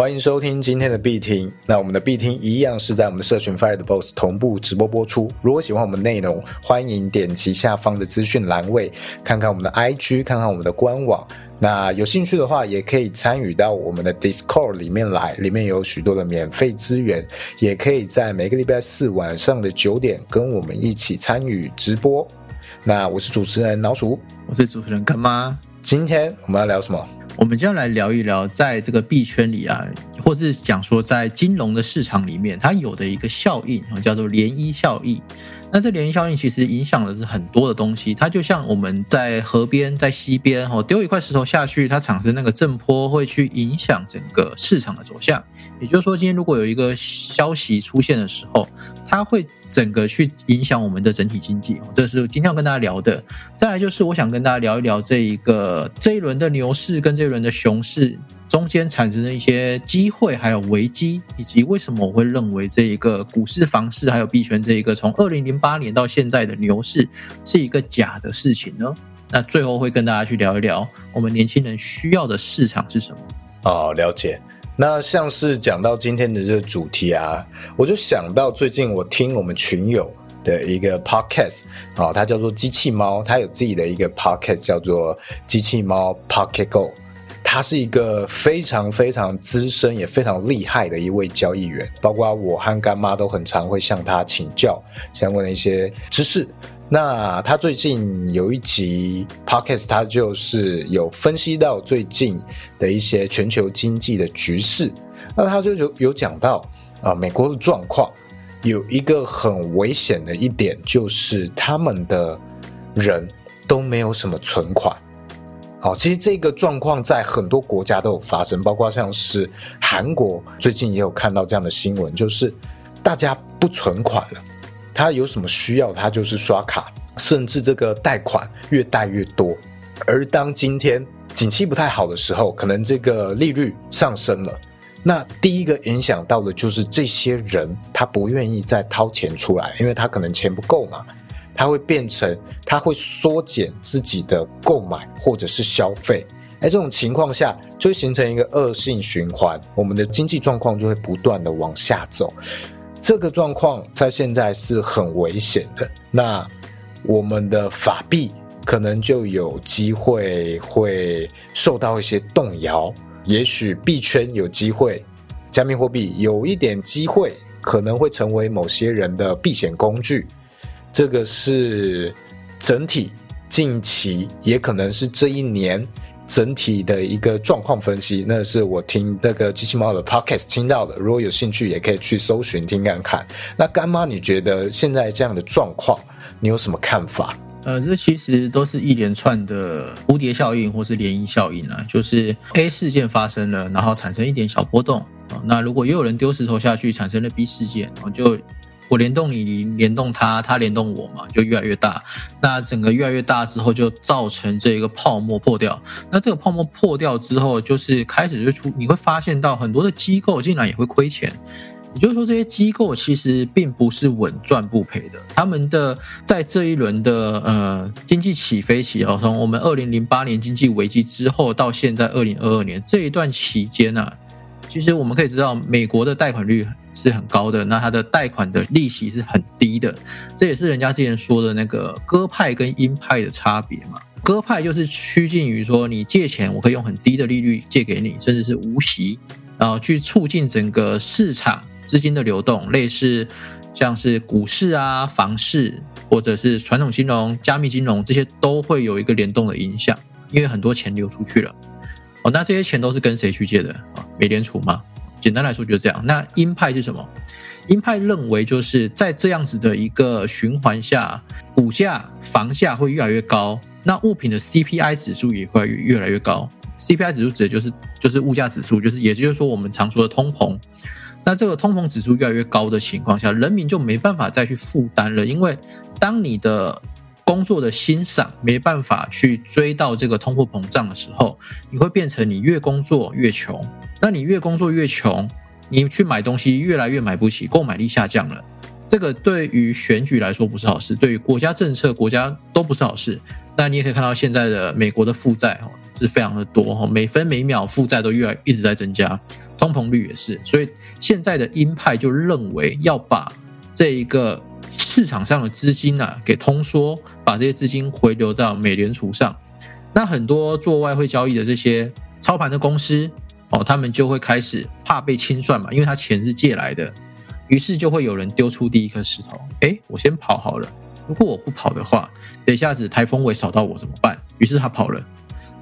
欢迎收听今天的必听。那我们的必听一样是在我们的社群 Fire 的 Boss 同步直播播出。如果喜欢我们内容，欢迎点击下方的资讯栏位，看看我们的 IG，看看我们的官网。那有兴趣的话，也可以参与到我们的 Discord 里面来，里面有许多的免费资源，也可以在每个礼拜四晚上的九点跟我们一起参与直播。那我是主持人老鼠，我是主持人干妈。今天我们要聊什么？我们就要来聊一聊，在这个币圈里啊，或是讲说在金融的市场里面，它有的一个效应，叫做涟漪效应。那这涟漪效应其实影响的是很多的东西，它就像我们在河边、在溪边，哦，丢一块石头下去，它产生那个震波会去影响整个市场的走向。也就是说，今天如果有一个消息出现的时候，它会。整个去影响我们的整体经济，这是今天要跟大家聊的。再来就是我想跟大家聊一聊这一个这一轮的牛市跟这一轮的熊市中间产生的一些机会还有危机，以及为什么我会认为这一个股市、房市还有币圈这一个从二零零八年到现在的牛市是一个假的事情呢？那最后会跟大家去聊一聊我们年轻人需要的市场是什么？哦，了解。那像是讲到今天的这个主题啊，我就想到最近我听我们群友的一个 podcast 啊，它叫做机器猫，它有自己的一个 podcast 叫做机器猫 Pocket Go，他是一个非常非常资深也非常厉害的一位交易员，包括我和干妈都很常会向他请教相关的一些知识。那他最近有一集 podcast，他就是有分析到最近的一些全球经济的局势。那他就有有讲到啊，美国的状况有一个很危险的一点，就是他们的人都没有什么存款。好，其实这个状况在很多国家都有发生，包括像是韩国最近也有看到这样的新闻，就是大家不存款了。他有什么需要，他就是刷卡，甚至这个贷款越贷越多。而当今天景气不太好的时候，可能这个利率上升了，那第一个影响到的就是这些人他不愿意再掏钱出来，因为他可能钱不够嘛，他会变成他会缩减自己的购买或者是消费。在，这种情况下就会形成一个恶性循环，我们的经济状况就会不断的往下走。这个状况在现在是很危险的，那我们的法币可能就有机会会受到一些动摇，也许币圈有机会，加密货币有一点机会，可能会成为某些人的避险工具。这个是整体近期，也可能是这一年。整体的一个状况分析，那是我听那个机器猫的 podcast 听到的。如果有兴趣，也可以去搜寻听看看。那干妈，你觉得现在这样的状况，你有什么看法？呃，这其实都是一连串的蝴蝶效应或是涟漪效应啊，就是 A 事件发生了，然后产生一点小波动。那如果又有人丢石头下去，产生了 B 事件，我就。我联动你，你联动他，他联动我嘛，就越来越大。那整个越来越大之后，就造成这一个泡沫破掉。那这个泡沫破掉之后，就是开始就出，你会发现到很多的机构竟然也会亏钱。也就是说，这些机构其实并不是稳赚不赔的。他们的在这一轮的呃经济起飞期哦，从我们二零零八年经济危机之后到现在二零二二年这一段期间呢。其实我们可以知道，美国的贷款率是很高的，那它的贷款的利息是很低的，这也是人家之前说的那个鸽派跟鹰派的差别嘛。鸽派就是趋近于说，你借钱我可以用很低的利率借给你，甚至是无息，然后去促进整个市场资金的流动，类似像是股市啊、房市或者是传统金融、加密金融这些都会有一个联动的影响，因为很多钱流出去了。哦，那这些钱都是跟谁去借的啊？美联储吗？简单来说就是这样。那鹰派是什么？鹰派认为就是在这样子的一个循环下，股价、房价会越来越高，那物品的 CPI 指数也会越来越高。CPI 指数指的就是就是物价指数，就是也就是说我们常说的通膨。那这个通膨指数越来越高的情况下，人民就没办法再去负担了，因为当你的工作的欣赏没办法去追到这个通货膨胀的时候，你会变成你越工作越穷。那你越工作越穷，你去买东西越来越买不起，购买力下降了。这个对于选举来说不是好事，对于国家政策、国家都不是好事。那你也可以看到现在的美国的负债哈是非常的多哈，每分每秒负债都越来一直在增加，通膨率也是，所以现在的鹰派就认为要把这一个市场上的资金啊给通缩，把这些资金回流到美联储上。那很多做外汇交易的这些操盘的公司哦，他们就会开始怕被清算嘛，因为他钱是借来的，于是就会有人丢出第一颗石头，哎，我先跑好了。如果我不跑的话，等一下子台风尾扫到我怎么办？于是他跑了，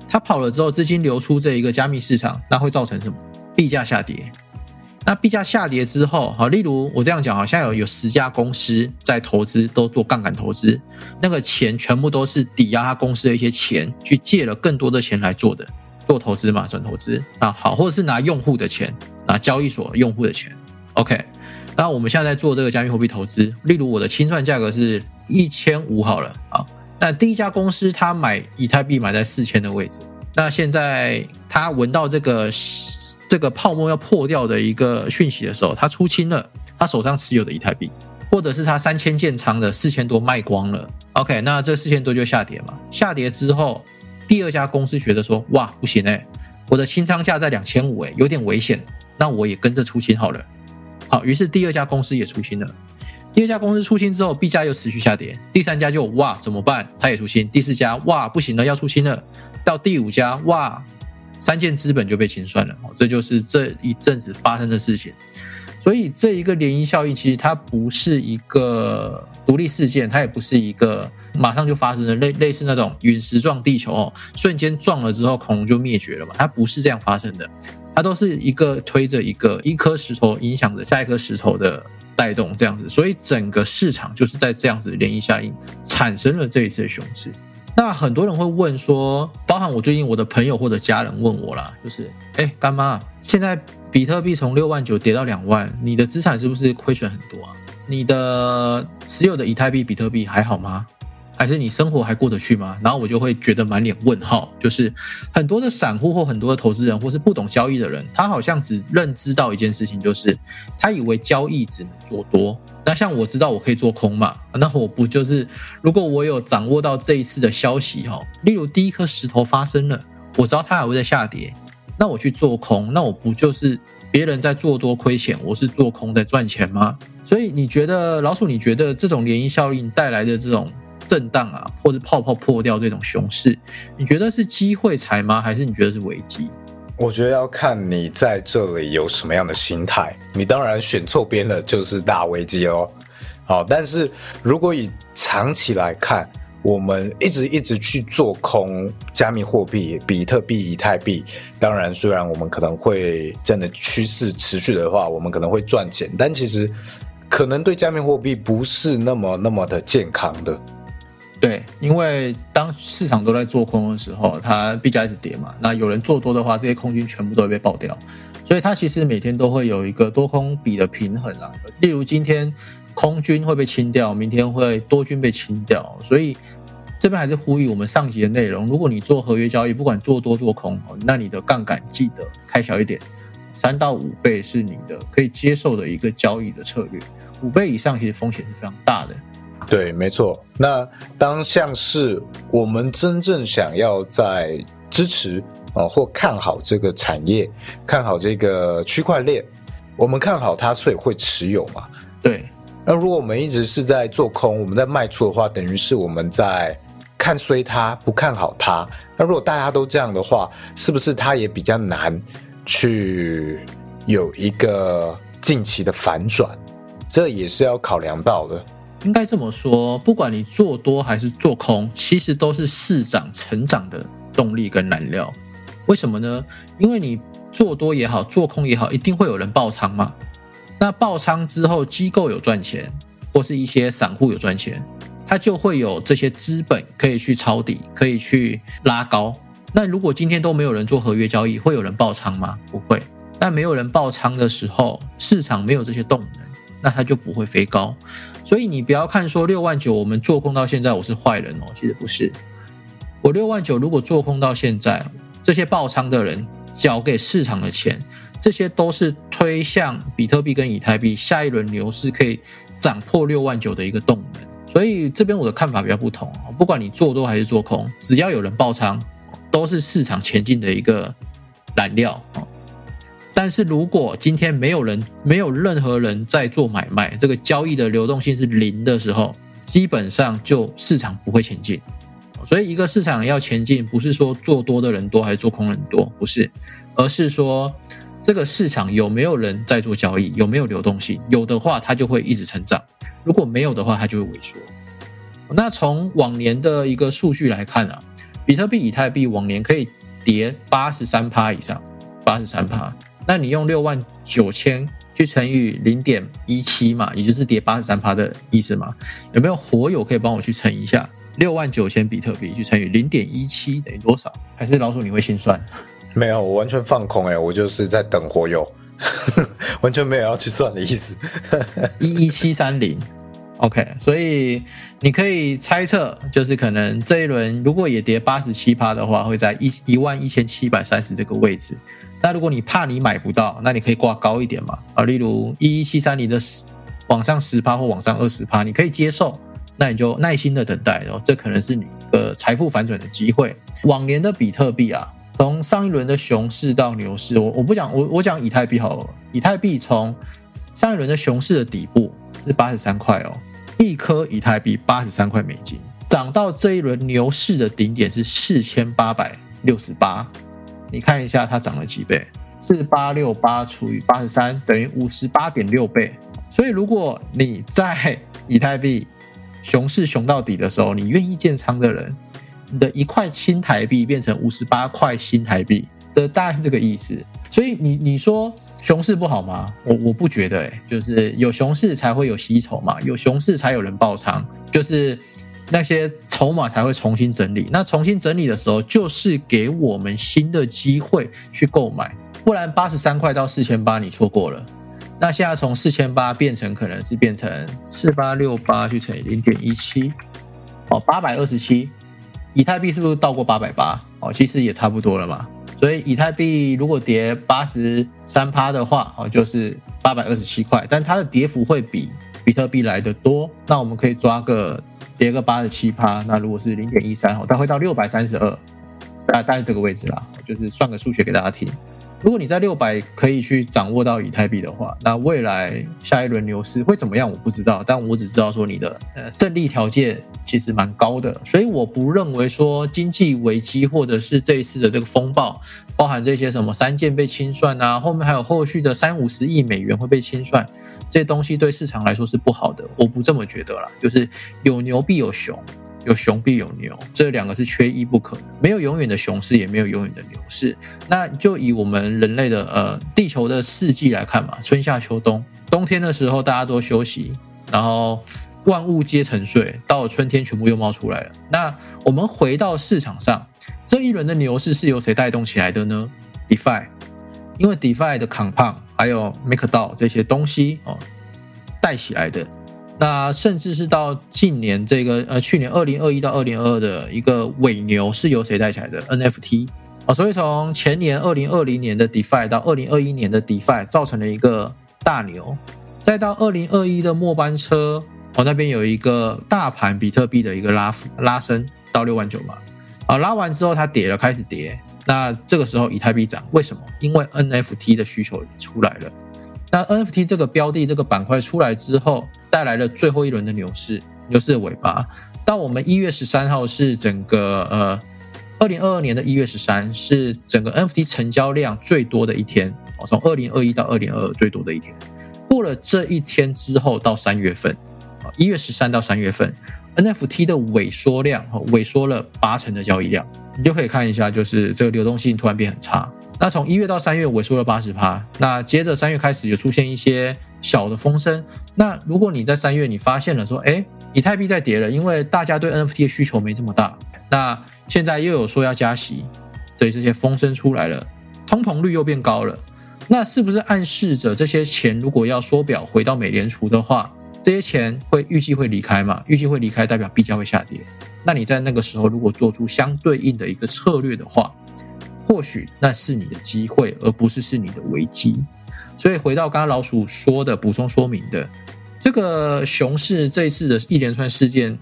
他跑了之后，资金流出这一个加密市场，那会造成什么？币价下跌。那币价下跌之后，好，例如我这样讲，好像有有十家公司在投资，都做杠杆投资，那个钱全部都是抵押他公司的一些钱，去借了更多的钱来做的，做投资嘛，转投资啊，好，或者是拿用户的钱，拿交易所用户的钱，OK。那我们现在在做这个加密货币投资，例如我的清算价格是一千五好了啊，那第一家公司他买以太币买在四千的位置，那现在他闻到这个。这个泡沫要破掉的一个讯息的时候，他出清了他手上持有的以太币，或者是他三千建仓的四千多卖光了。OK，那这四千多就下跌嘛？下跌之后，第二家公司觉得说，哇，不行哎，我的清仓价在两千五哎，有点危险，那我也跟着出清好了。好，于是第二家公司也出清了。第二家公司出清之后，币价又持续下跌。第三家就哇，怎么办？他也出清。第四家哇，不行了，要出清了。到第五家哇。三件资本就被清算了，这就是这一阵子发生的事情。所以这一个涟漪效应其实它不是一个独立事件，它也不是一个马上就发生的类类似那种陨石撞地球哦，瞬间撞了之后恐龙就灭绝了嘛？它不是这样发生的，它都是一个推着一个一颗石头影响着下一颗石头的带动这样子，所以整个市场就是在这样子涟漪效应产生了这一次的熊市。那很多人会问说，包含我最近我的朋友或者家人问我啦，就是，哎，干妈，现在比特币从六万九跌到两万，你的资产是不是亏损很多啊？你的持有的以太币、比特币还好吗？还是你生活还过得去吗？然后我就会觉得满脸问号，就是很多的散户或很多的投资人，或是不懂交易的人，他好像只认知到一件事情，就是他以为交易只能做多。那像我知道我可以做空嘛？那我不就是如果我有掌握到这一次的消息哈，例如第一颗石头发生了，我知道它还会在下跌，那我去做空，那我不就是别人在做多亏钱，我是做空在赚钱吗？所以你觉得老鼠？你觉得这种涟漪效应带来的这种？震荡啊，或者泡泡破掉这种熊市，你觉得是机会财吗？还是你觉得是危机？我觉得要看你在这里有什么样的心态。你当然选错边了，就是大危机哦。好，但是如果以长期来看，我们一直一直去做空加密货币、比特币、以太币，当然虽然我们可能会真的趋势持续的话，我们可能会赚钱，但其实可能对加密货币不是那么那么的健康的。对，因为当市场都在做空的时候，它币价一直跌嘛。那有人做多的话，这些空军全部都会被爆掉。所以它其实每天都会有一个多空比的平衡啊。例如今天空军会被清掉，明天会多军被清掉。所以这边还是呼吁我们上集的内容：如果你做合约交易，不管做多做空，那你的杠杆记得开小一点，三到五倍是你的可以接受的一个交易的策略。五倍以上其实风险是非常大的。对，没错。那当像是我们真正想要在支持啊或看好这个产业，看好这个区块链，我们看好它，所以会持有嘛？对。那如果我们一直是在做空，我们在卖出的话，等于是我们在看衰它，不看好它。那如果大家都这样的话，是不是它也比较难去有一个近期的反转？这也是要考量到的。应该这么说，不管你做多还是做空，其实都是市场成长的动力跟燃料。为什么呢？因为你做多也好，做空也好，一定会有人爆仓嘛。那爆仓之后，机构有赚钱，或是一些散户有赚钱，它就会有这些资本可以去抄底，可以去拉高。那如果今天都没有人做合约交易，会有人爆仓吗？不会。那没有人爆仓的时候，市场没有这些动能。那它就不会飞高，所以你不要看说六万九我们做空到现在我是坏人哦，其实不是。我六万九如果做空到现在，这些爆仓的人缴给市场的钱，这些都是推向比特币跟以太币下一轮牛市可以涨破六万九的一个动能。所以这边我的看法比较不同不管你做多还是做空，只要有人爆仓，都是市场前进的一个燃料但是如果今天没有人，没有任何人在做买卖，这个交易的流动性是零的时候，基本上就市场不会前进。所以一个市场要前进，不是说做多的人多还是做空人多，不是，而是说这个市场有没有人在做交易，有没有流动性，有的话它就会一直成长；如果没有的话，它就会萎缩。那从往年的一个数据来看啊，比特币、以太币往年可以跌八十三趴以上，八十三趴。那你用六万九千去乘以零点一七嘛，也就是跌八十三趴的意思嘛？有没有火友可以帮我去乘一下？六万九千比特币去乘以零点一七等于多少？还是老鼠你会心算？没有，我完全放空哎，我就是在等火友，完全没有要去算的意思。一一七三零，OK，所以你可以猜测，就是可能这一轮如果也跌八十七趴的话，会在一一万一千七百三十这个位置。那如果你怕你买不到，那你可以挂高一点嘛？啊，例如一一七三零的十往上十趴或往上二十趴，你可以接受。那你就耐心的等待，然后这可能是你一个财富反转的机会。往年的比特币啊，从上一轮的熊市到牛市，我我不讲，我我讲以太币好了。以太币从上一轮的熊市的底部是八十三块哦，一颗以太币八十三块美金，涨到这一轮牛市的顶点是四千八百六十八。你看一下它涨了几倍？四八六八除以八十三等于五十八点六倍。所以如果你在以太币熊市熊到底的时候，你愿意建仓的人，你的一块新台币变成五十八块新台币，这大概是这个意思。所以你你说熊市不好吗？我我不觉得，哎，就是有熊市才会有吸筹嘛，有熊市才有人爆仓，就是那些筹码才会重新整理。那重新整理的时候，就是给我们新的机会去购买，不然八十三块到四千八，你错过了。那现在从四千八变成可能是变成四八六八去乘以零点一七，哦，八百二十七，以太币是不是到过八百八？哦，其实也差不多了嘛。所以以太币如果跌八十三趴的话，哦，就是八百二十七块，但它的跌幅会比比特币来的多。那我们可以抓个跌个八十七趴，那如果是零点一三，哦，它会到六百三十二，大概是这个位置啦。就是算个数学给大家听。如果你在六百可以去掌握到以太币的话，那未来下一轮牛市会怎么样？我不知道，但我只知道说你的呃胜利条件其实蛮高的，所以我不认为说经济危机或者是这一次的这个风暴，包含这些什么三件被清算啊，后面还有后续的三五十亿美元会被清算，这东西对市场来说是不好的，我不这么觉得啦，就是有牛必有熊。有熊必有牛，这两个是缺一不可。没有永远的熊市，也没有永远的牛市。那就以我们人类的呃地球的四季来看嘛，春夏秋冬。冬天的时候大家都休息，然后万物皆沉睡，到了春天全部又冒出来了。那我们回到市场上，这一轮的牛市是由谁带动起来的呢？DeFi，因为 DeFi 的 Compound 还有 MakerDAO 这些东西哦带起来的。那甚至是到近年这个呃，去年二零二一到二零二二的一个尾牛是由谁带起来的？NFT 啊，所以从前年二零二零年的 DeFi 到二零二一年的 DeFi 造成了一个大牛，再到二零二一的末班车，我那边有一个大盘比特币的一个拉幅拉升到六万九嘛，啊，拉完之后它跌了，开始跌，那这个时候以太币涨，为什么？因为 NFT 的需求出来了。那 NFT 这个标的这个板块出来之后，带来了最后一轮的牛市，牛市的尾巴。到我们一月十三号是整个呃，二零二二年的一月十三是整个 NFT 成交量最多的一天哦，从二零二一到二零二二最多的一天。过了这一天之后，到三月份一月十三到三月份，NFT 的萎缩量萎缩了八成的交易量，你就可以看一下，就是这个流动性突然变很差。那从一月到三月萎缩了八十趴，那接着三月开始就出现一些小的风声。那如果你在三月你发现了说，哎，以太币在跌了，因为大家对 NFT 的需求没这么大。那现在又有说要加息，所以这些风声出来了，通膨率又变高了。那是不是暗示着这些钱如果要缩表回到美联储的话，这些钱会预计会离开嘛？预计会离开代表币价会下跌。那你在那个时候如果做出相对应的一个策略的话，或许那是你的机会，而不是是你的危机。所以回到刚刚老鼠说的补充说明的，这个熊市这一次的一连串事件，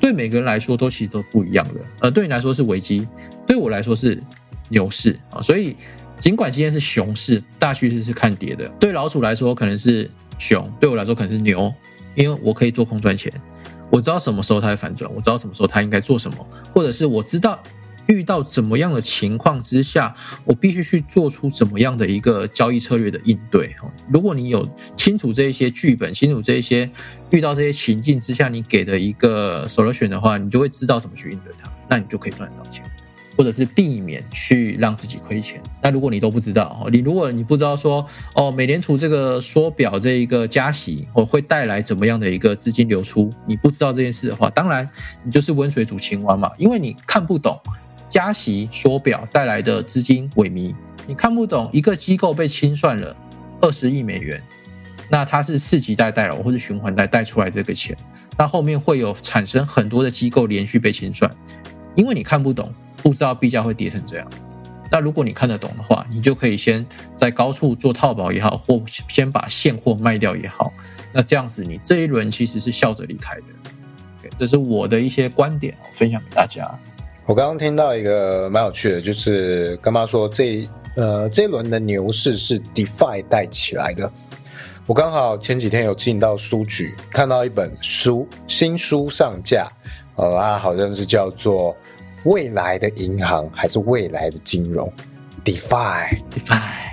对每个人来说都其实都不一样的。呃，对你来说是危机，对我来说是牛市啊。所以尽管今天是熊市，大趋势是看跌的，对老鼠来说可能是熊，对我来说可能是牛，因为我可以做空赚钱，我知道什么时候它会反转，我知道什么时候它应该做什么，或者是我知道。遇到怎么样的情况之下，我必须去做出怎么样的一个交易策略的应对。如果你有清楚这一些剧本，清楚这一些遇到这些情境之下，你给的一个 solution 的话，你就会知道怎么去应对它，那你就可以赚到钱，或者是避免去让自己亏钱。那如果你都不知道，你如果你不知道说哦，美联储这个缩表这一个加息，哦会带来怎么样的一个资金流出，你不知道这件事的话，当然你就是温水煮青蛙嘛，因为你看不懂。加息缩表带来的资金萎靡，你看不懂一个机构被清算了二十亿美元，那它是四级贷贷了，或者循环贷贷出来这个钱，那后面会有产生很多的机构连续被清算，因为你看不懂，不知道币价会跌成这样。那如果你看得懂的话，你就可以先在高处做套保也好，或先把现货卖掉也好，那这样子你这一轮其实是笑着离开的。这是我的一些观点，分享给大家。我刚刚听到一个蛮有趣的，就是干妈说这呃这一轮的牛市是 DeFi 带起来的。我刚好前几天有进到书局，看到一本书新书上架，呃，它好像是叫做《未来的银行》还是《未来的金融》？DeFi DeFi。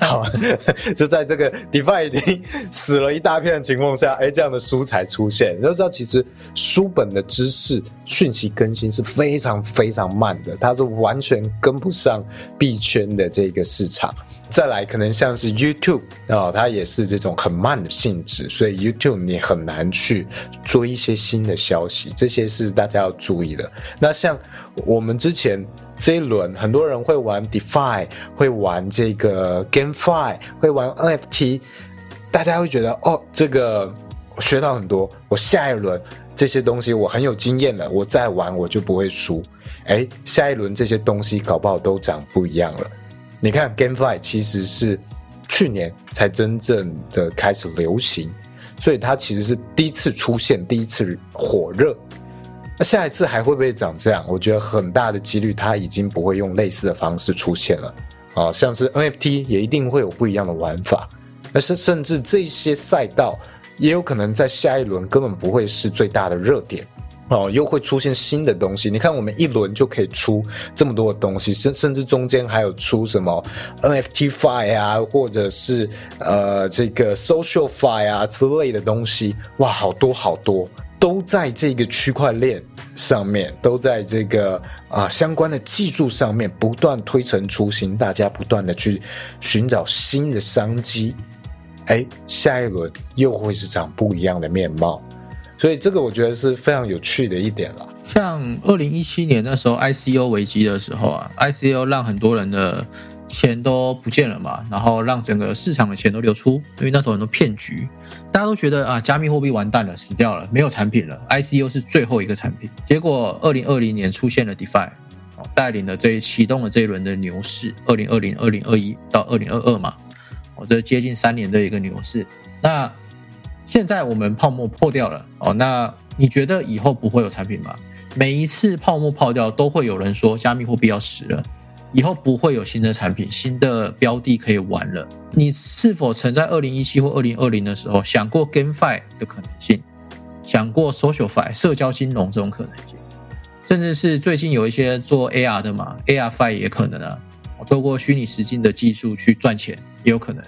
好，就在这个 DeFi 已经死了一大片的情况下，哎，这样的书才出现。你要知道，其实书本的知识讯息更新是非常非常慢的，它是完全跟不上币圈的这个市场。再来，可能像是 YouTube 啊，它也是这种很慢的性质，所以 YouTube 你很难去追一些新的消息，这些是大家要注意的。那像我们之前。这一轮很多人会玩 DeFi，会玩这个 GameFi，会玩 NFT，大家会觉得哦，这个学到很多，我下一轮这些东西我很有经验了，我再玩我就不会输。哎，下一轮这些东西搞不好都长不一样了。你看 GameFi 其实是去年才真正的开始流行，所以它其实是第一次出现，第一次火热。那下一次还会不会长这样？我觉得很大的几率，它已经不会用类似的方式出现了。啊，像是 NFT 也一定会有不一样的玩法，而是甚至这些赛道也有可能在下一轮根本不会是最大的热点。哦，又会出现新的东西。你看，我们一轮就可以出这么多的东西，甚甚至中间还有出什么 NFT Fi 啊，或者是呃这个 Social Fi 啊之类的东西。哇，好多好多。都在这个区块链上面，都在这个啊相关的技术上面不断推陈出新，大家不断的去寻找新的商机，哎，下一轮又会是长不一样的面貌，所以这个我觉得是非常有趣的一点了。像二零一七年那时候 ICO 危机的时候啊，ICO 让很多人的。钱都不见了嘛，然后让整个市场的钱都流出，因为那时候很多骗局，大家都觉得啊，加密货币完蛋了，死掉了，没有产品了，ICO 是最后一个产品。结果二零二零年出现了 DeFi，带领了这一启动了这一轮的牛市，二零二零、二零二一到二零二二嘛，哦，这接近三年的一个牛市。那现在我们泡沫破掉了哦，那你觉得以后不会有产品吗？每一次泡沫破掉，都会有人说加密货币要死了。以后不会有新的产品、新的标的可以玩了。你是否曾在二零一七或二零二零的时候想过 GameFi 的可能性？想过 SocialFi 社交金融这种可能性？甚至是最近有一些做 AR 的嘛，ARFi 也可能啊。透过虚拟实境的技术去赚钱也有可能。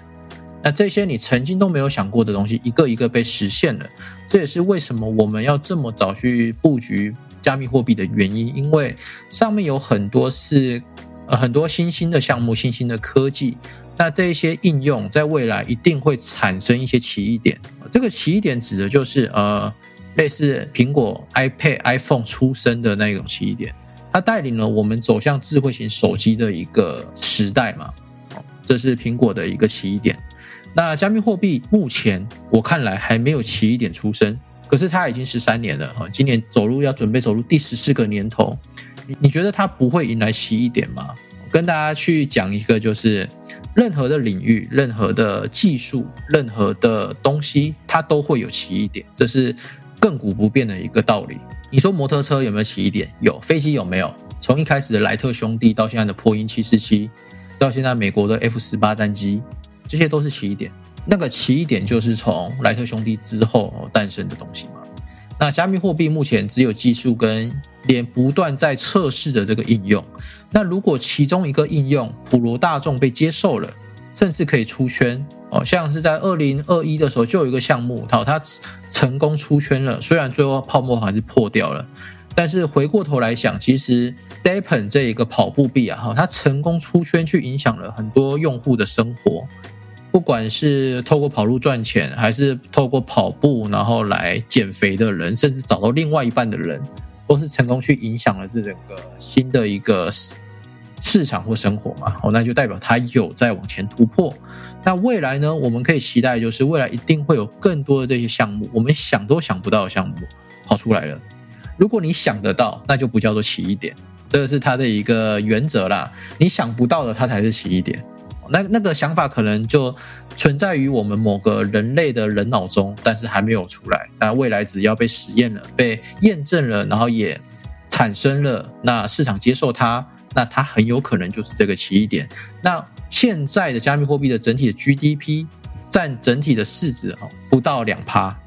那这些你曾经都没有想过的东西，一个一个被实现了。这也是为什么我们要这么早去布局加密货币的原因，因为上面有很多是呃。很多新兴的项目、新兴的科技，那这一些应用在未来一定会产生一些奇异点。这个奇异点指的就是呃，类似苹果 iPad、iPhone 出生的那种奇异点，它带领了我们走向智慧型手机的一个时代嘛。这是苹果的一个奇异点。那加密货币目前我看来还没有奇异点出生，可是它已经十三年了哈，今年走入要准备走入第十四个年头。你觉得它不会迎来奇异点吗？跟大家去讲一个，就是任何的领域、任何的技术、任何的东西，它都会有奇异点，这是亘古不变的一个道理。你说摩托车有没有奇异点？有。飞机有没有？从一开始的莱特兄弟到现在的波音七四七，到现在美国的 F 十八战机，这些都是起点。那个起点就是从莱特兄弟之后诞生的东西嘛。那加密货币目前只有技术跟连不断在测试的这个应用。那如果其中一个应用普罗大众被接受了，甚至可以出圈哦，像是在二零二一的时候就有一个项目，好，它成功出圈了，虽然最后泡沫还是破掉了。但是回过头来想，其实 Stepen 这一个跑步币啊，哈，它成功出圈，去影响了很多用户的生活。不管是透过跑路赚钱，还是透过跑步然后来减肥的人，甚至找到另外一半的人，都是成功去影响了这整个新的一个市场或生活嘛。哦，那就代表它有在往前突破。那未来呢，我们可以期待，就是未来一定会有更多的这些项目，我们想都想不到的项目跑出来了。如果你想得到，那就不叫做奇异点，这个是它的一个原则啦。你想不到的，它才是奇异点。那那个想法可能就存在于我们某个人类的人脑中，但是还没有出来。那未来只要被实验了、被验证了，然后也产生了，那市场接受它，那它很有可能就是这个奇异点。那现在的加密货币的整体的 GDP 占整体的市值哦，不到两趴，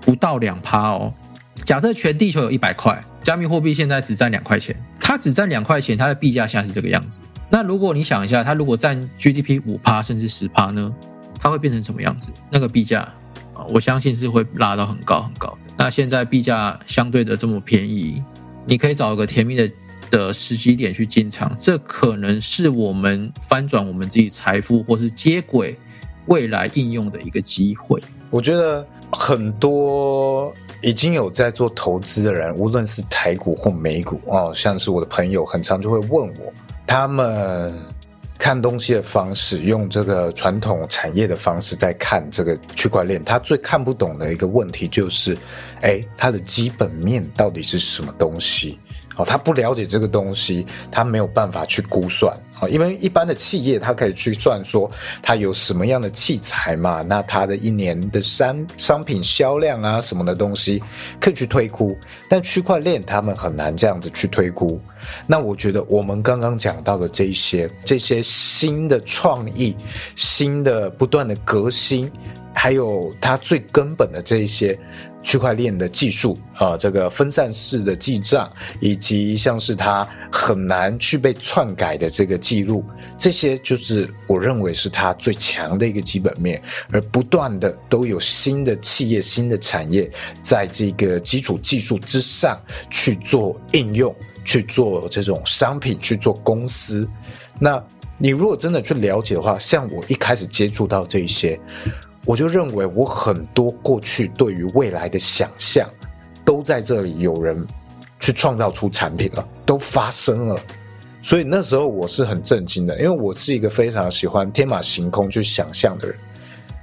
不到两趴哦。假设全地球有一百块加密货币，现在只占两块钱，它只占两块钱，它的币价现在是这个样子。那如果你想一下，它如果占 GDP 五趴甚至十趴呢，它会变成什么样子？那个币价啊，我相信是会拉到很高很高的。那现在币价相对的这么便宜，你可以找一个甜蜜的的时机点去进场，这可能是我们翻转我们自己财富或是接轨未来应用的一个机会。我觉得很多。已经有在做投资的人，无论是台股或美股哦，像是我的朋友，很常就会问我，他们看东西的方式，用这个传统产业的方式在看这个区块链，他最看不懂的一个问题就是，哎，它的基本面到底是什么东西？哦，他不了解这个东西，他没有办法去估算啊。因为一般的企业，他可以去算说，他有什么样的器材嘛，那他的一年的商商品销量啊，什么的东西可以去推估。但区块链他们很难这样子去推估。那我觉得我们刚刚讲到的这些这些新的创意、新的不断的革新，还有它最根本的这一些。区块链的技术啊，这个分散式的记账，以及像是它很难去被篡改的这个记录，这些就是我认为是它最强的一个基本面。而不断的都有新的企业、新的产业在这个基础技术之上去做应用，去做这种商品，去做公司。那你如果真的去了解的话，像我一开始接触到这一些。我就认为，我很多过去对于未来的想象，都在这里有人去创造出产品了，都发生了。所以那时候我是很震惊的，因为我是一个非常喜欢天马行空去想象的人，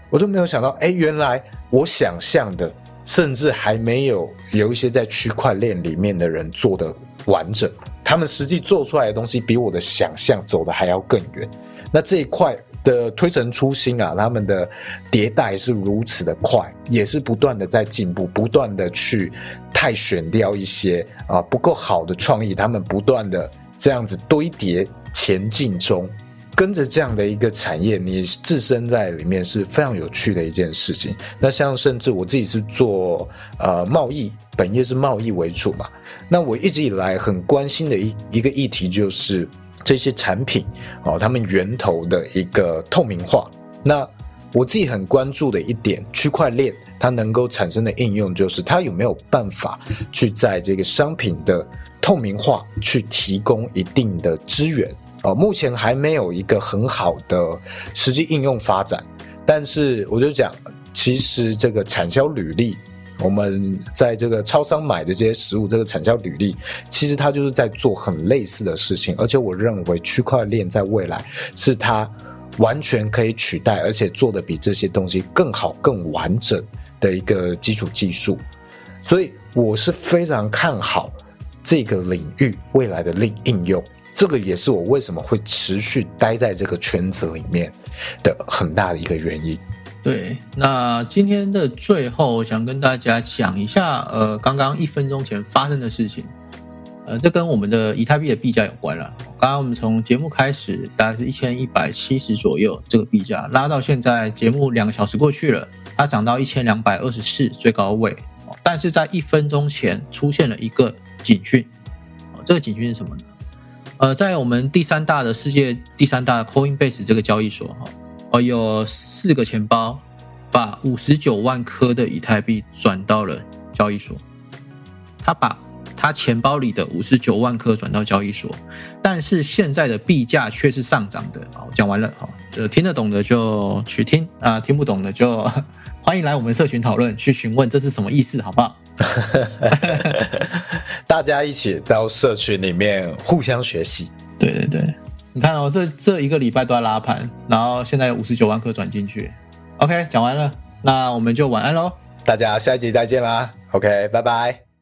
我都没有想到，哎，原来我想象的，甚至还没有有一些在区块链里面的人做的完整，他们实际做出来的东西比我的想象走的还要更远。那这一块。的推陈出新啊，他们的迭代是如此的快，也是不断的在进步，不断的去太选掉一些啊不够好的创意，他们不断的这样子堆叠前进中，跟着这样的一个产业，你置身在里面是非常有趣的一件事情。那像甚至我自己是做呃贸易，本业是贸易为主嘛，那我一直以来很关心的一一个议题就是。这些产品哦，他们源头的一个透明化。那我自己很关注的一点，区块链它能够产生的应用，就是它有没有办法去在这个商品的透明化去提供一定的资源哦。目前还没有一个很好的实际应用发展，但是我就讲，其实这个产销履历。我们在这个超商买的这些食物，这个产销履历，其实它就是在做很类似的事情。而且我认为区块链在未来是它完全可以取代，而且做的比这些东西更好、更完整的一个基础技术。所以我是非常看好这个领域未来的应应用。这个也是我为什么会持续待在这个圈子里面的很大的一个原因。对，那今天的最后，想跟大家讲一下，呃，刚刚一分钟前发生的事情。呃，这跟我们的以太币的币价有关了。刚刚我们从节目开始，大概是一千一百七十左右这个币价，拉到现在节目两个小时过去了，它涨到一千两百二十四最高位。但是在一分钟前出现了一个警讯，这个警讯是什么呢？呃，在我们第三大的世界第三大的 Coinbase 这个交易所哈，哦，有四个钱包把五十九万颗的以太币转到了交易所，他把。他钱包里的五十九万颗转到交易所，但是现在的币价却是上涨的。好，讲完了，好，就听得懂的就去听啊，听不懂的就 欢迎来我们社群讨论，去询问这是什么意思，好不好？大家一起到社群里面互相学习。对对对，你看哦，这这一个礼拜都在拉盘，然后现在有五十九万颗转进去。OK，讲完了，那我们就晚安喽，大家下一集再见啦。OK，拜拜。